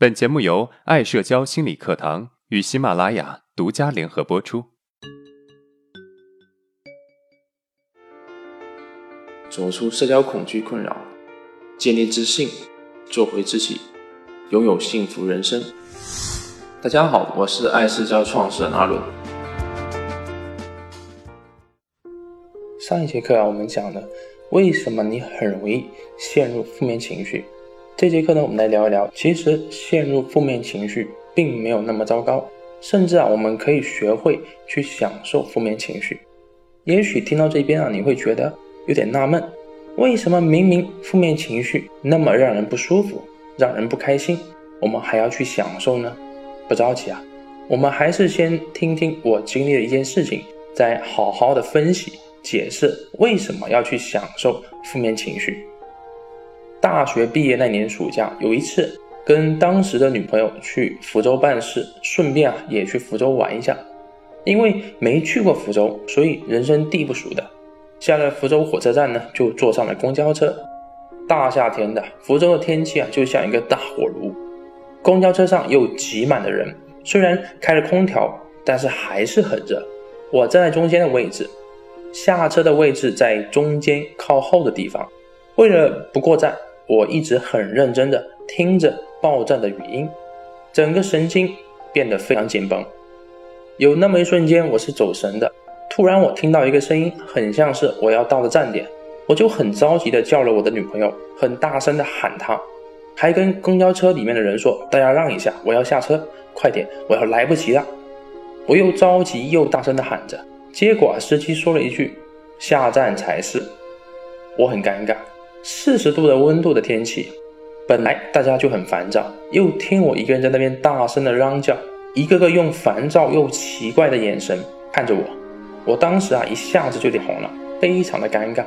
本节目由爱社交心理课堂与喜马拉雅独家联合播出。走出社交恐惧困扰，建立自信，做回自己，拥有幸福人生。大家好，我是爱社交创始人阿伦。上一节课啊，我们讲了为什么你很容易陷入负面情绪。这节课呢，我们来聊一聊，其实陷入负面情绪并没有那么糟糕，甚至啊，我们可以学会去享受负面情绪。也许听到这边啊，你会觉得有点纳闷，为什么明明负面情绪那么让人不舒服、让人不开心，我们还要去享受呢？不着急啊，我们还是先听听我经历的一件事情，再好好的分析解释为什么要去享受负面情绪。大学毕业那年暑假，有一次跟当时的女朋友去福州办事，顺便啊也去福州玩一下。因为没去过福州，所以人生地不熟的。下了福州火车站呢，就坐上了公交车。大夏天的福州的天气啊，就像一个大火炉。公交车上又挤满了人，虽然开了空调，但是还是很热。我站在中间的位置，下车的位置在中间靠后的地方。为了不过站。我一直很认真地听着报站的语音，整个神经变得非常紧绷。有那么一瞬间，我是走神的。突然，我听到一个声音，很像是我要到的站点，我就很着急地叫了我的女朋友，很大声地喊她，还跟公交车里面的人说：“大家让一下，我要下车，快点，我要来不及了。”我又着急又大声地喊着，结果司机说了一句：“下站才是。”我很尴尬。四十度的温度的天气，本来大家就很烦躁，又听我一个人在那边大声的嚷叫，一个个用烦躁又奇怪的眼神看着我，我当时啊一下子就脸红了，非常的尴尬。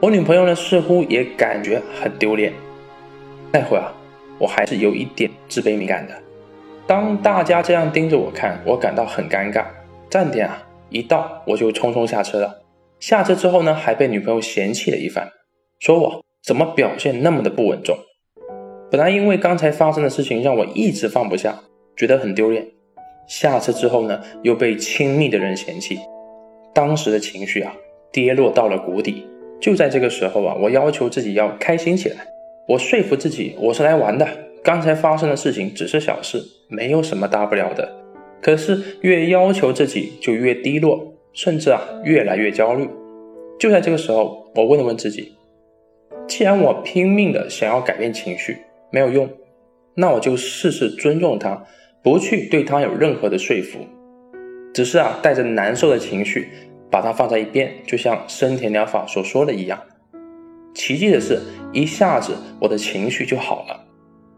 我女朋友呢似乎也感觉很丢脸。那会啊，我还是有一点自卑敏感的。当大家这样盯着我看，我感到很尴尬。站点啊一到，我就匆匆下车了。下车之后呢，还被女朋友嫌弃了一番。说我怎么表现那么的不稳重？本来因为刚才发生的事情让我一直放不下，觉得很丢脸。下车之后呢，又被亲密的人嫌弃，当时的情绪啊跌落到了谷底。就在这个时候啊，我要求自己要开心起来，我说服自己我是来玩的，刚才发生的事情只是小事，没有什么大不了的。可是越要求自己就越低落，甚至啊越来越焦虑。就在这个时候，我问了问自己。既然我拼命的想要改变情绪没有用，那我就试试尊重他，不去对他有任何的说服，只是啊带着难受的情绪把它放在一边，就像森田疗法所说的一样。奇迹的是，一下子我的情绪就好了，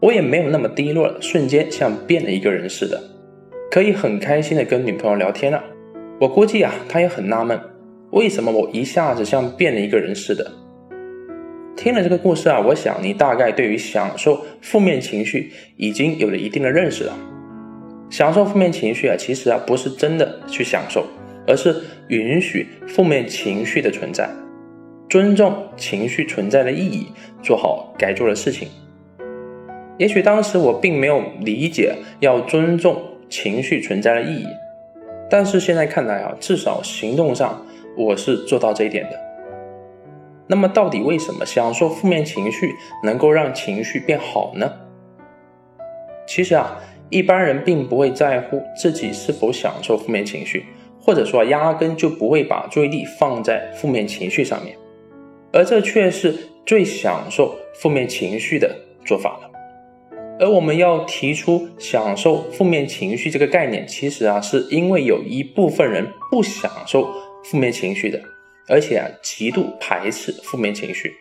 我也没有那么低落了，瞬间像变了一个人似的，可以很开心的跟女朋友聊天了。我估计啊，她也很纳闷，为什么我一下子像变了一个人似的。听了这个故事啊，我想你大概对于享受负面情绪已经有了一定的认识了。享受负面情绪啊，其实啊不是真的去享受，而是允许负面情绪的存在，尊重情绪存在的意义，做好该做的事情。也许当时我并没有理解要尊重情绪存在的意义，但是现在看来啊，至少行动上我是做到这一点的。那么，到底为什么享受负面情绪能够让情绪变好呢？其实啊，一般人并不会在乎自己是否享受负面情绪，或者说压根就不会把注意力放在负面情绪上面，而这却是最享受负面情绪的做法了。而我们要提出享受负面情绪这个概念，其实啊，是因为有一部分人不享受负面情绪的。而且啊，极度排斥负面情绪。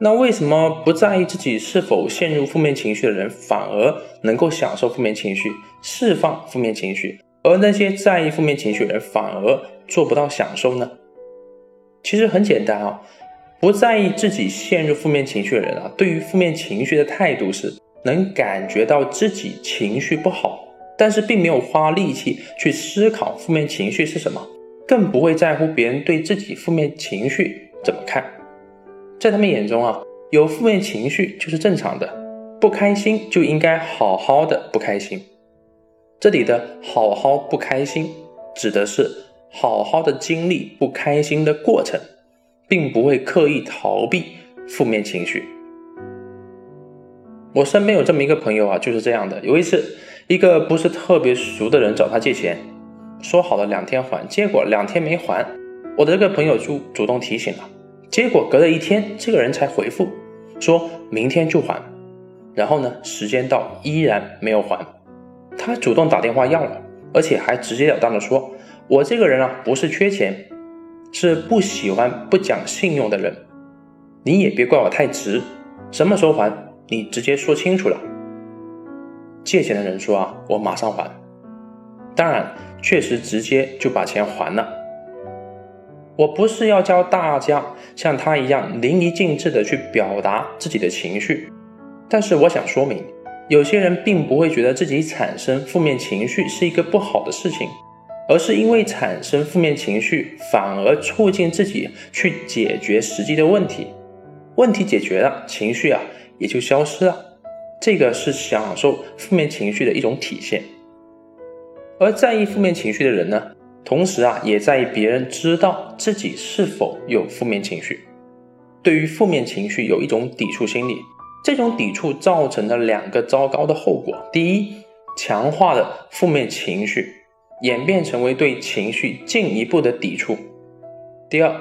那为什么不在意自己是否陷入负面情绪的人，反而能够享受负面情绪、释放负面情绪，而那些在意负面情绪的人反而做不到享受呢？其实很简单啊，不在意自己陷入负面情绪的人啊，对于负面情绪的态度是能感觉到自己情绪不好，但是并没有花力气去思考负面情绪是什么。更不会在乎别人对自己负面情绪怎么看，在他们眼中啊，有负面情绪就是正常的，不开心就应该好好的不开心。这里的好好不开心，指的是好好的经历不开心的过程，并不会刻意逃避负面情绪。我身边有这么一个朋友啊，就是这样的。有一次，一个不是特别熟的人找他借钱，说好了两天还，结果两天没还，我的这个朋友就主动提醒了，结果隔了一天，这个人才回复，说明天就还。然后呢，时间到依然没有还。他主动打电话要了，而且还直截了当的说：“我这个人啊，不是缺钱，是不喜欢不讲信用的人。你也别怪我太直，什么时候还，你直接说清楚了。”借钱的人说：“啊，我马上还。”当然，确实直接就把钱还了。我不是要教大家像他一样淋漓尽致的去表达自己的情绪，但是我想说明。有些人并不会觉得自己产生负面情绪是一个不好的事情，而是因为产生负面情绪，反而促进自己去解决实际的问题。问题解决了，情绪啊也就消失了。这个是享受负面情绪的一种体现。而在意负面情绪的人呢，同时啊也在意别人知道自己是否有负面情绪，对于负面情绪有一种抵触心理。这种抵触造成了两个糟糕的后果：第一，强化了负面情绪，演变成为对情绪进一步的抵触；第二，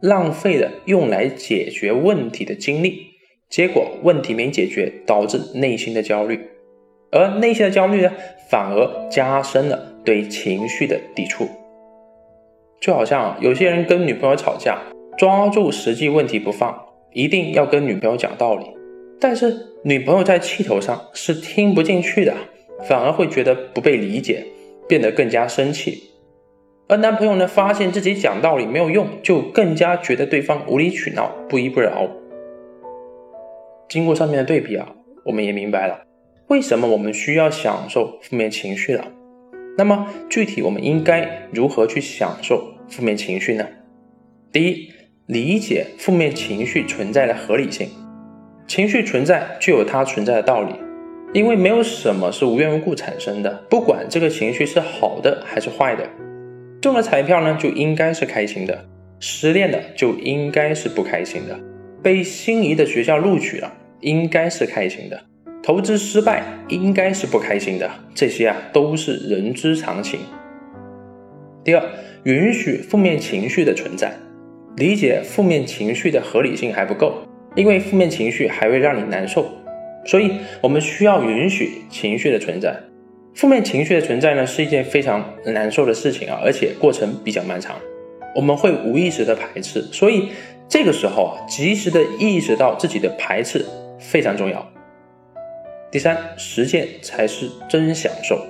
浪费了用来解决问题的精力，结果问题没解决，导致内心的焦虑，而内心的焦虑呢，反而加深了对情绪的抵触。就好像有些人跟女朋友吵架，抓住实际问题不放，一定要跟女朋友讲道理。但是女朋友在气头上是听不进去的，反而会觉得不被理解，变得更加生气。而男朋友呢，发现自己讲道理没有用，就更加觉得对方无理取闹、不依不饶。经过上面的对比啊，我们也明白了为什么我们需要享受负面情绪了。那么具体我们应该如何去享受负面情绪呢？第一，理解负面情绪存在的合理性。情绪存在就有它存在的道理，因为没有什么是无缘无故产生的。不管这个情绪是好的还是坏的，中了彩票呢就应该是开心的，失恋的就应该是不开心的，被心仪的学校录取了应该是开心的，投资失败应该是不开心的，这些啊都是人之常情。第二，允许负面情绪的存在，理解负面情绪的合理性还不够。因为负面情绪还会让你难受，所以我们需要允许情绪的存在。负面情绪的存在呢，是一件非常难受的事情啊，而且过程比较漫长，我们会无意识的排斥。所以这个时候啊，及时的意识到自己的排斥非常重要。第三，实践才是真享受。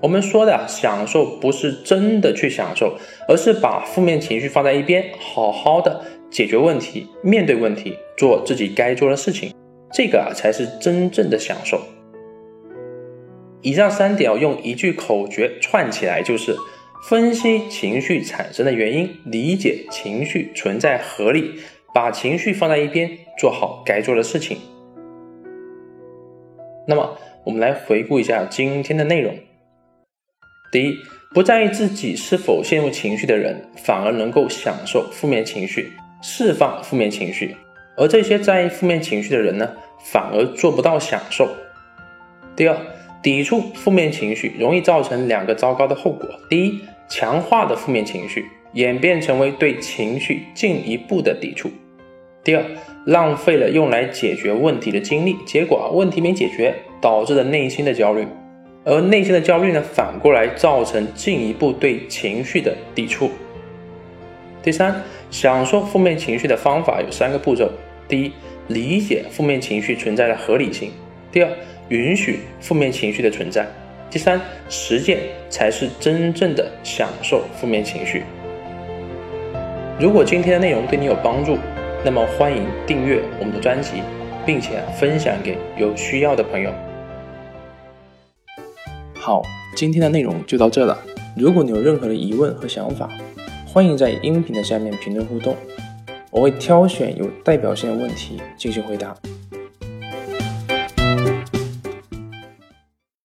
我们说的享受不是真的去享受，而是把负面情绪放在一边，好好的。解决问题，面对问题，做自己该做的事情，这个啊才是真正的享受。以上三点用一句口诀串起来，就是分析情绪产生的原因，理解情绪存在合理，把情绪放在一边，做好该做的事情。那么，我们来回顾一下今天的内容。第一，不在意自己是否陷入情绪的人，反而能够享受负面情绪。释放负面情绪，而这些在意负面情绪的人呢，反而做不到享受。第二，抵触负面情绪容易造成两个糟糕的后果：第一，强化的负面情绪演变成为对情绪进一步的抵触；第二，浪费了用来解决问题的精力，结果问题没解决，导致了内心的焦虑，而内心的焦虑呢，反过来造成进一步对情绪的抵触。第三。享受负面情绪的方法有三个步骤：第一，理解负面情绪存在的合理性；第二，允许负面情绪的存在；第三，实践才是真正的享受负面情绪。如果今天的内容对你有帮助，那么欢迎订阅我们的专辑，并且分享给有需要的朋友。好，今天的内容就到这了。如果你有任何的疑问和想法，欢迎在音频的下面评论互动，我会挑选有代表性的问题进行回答。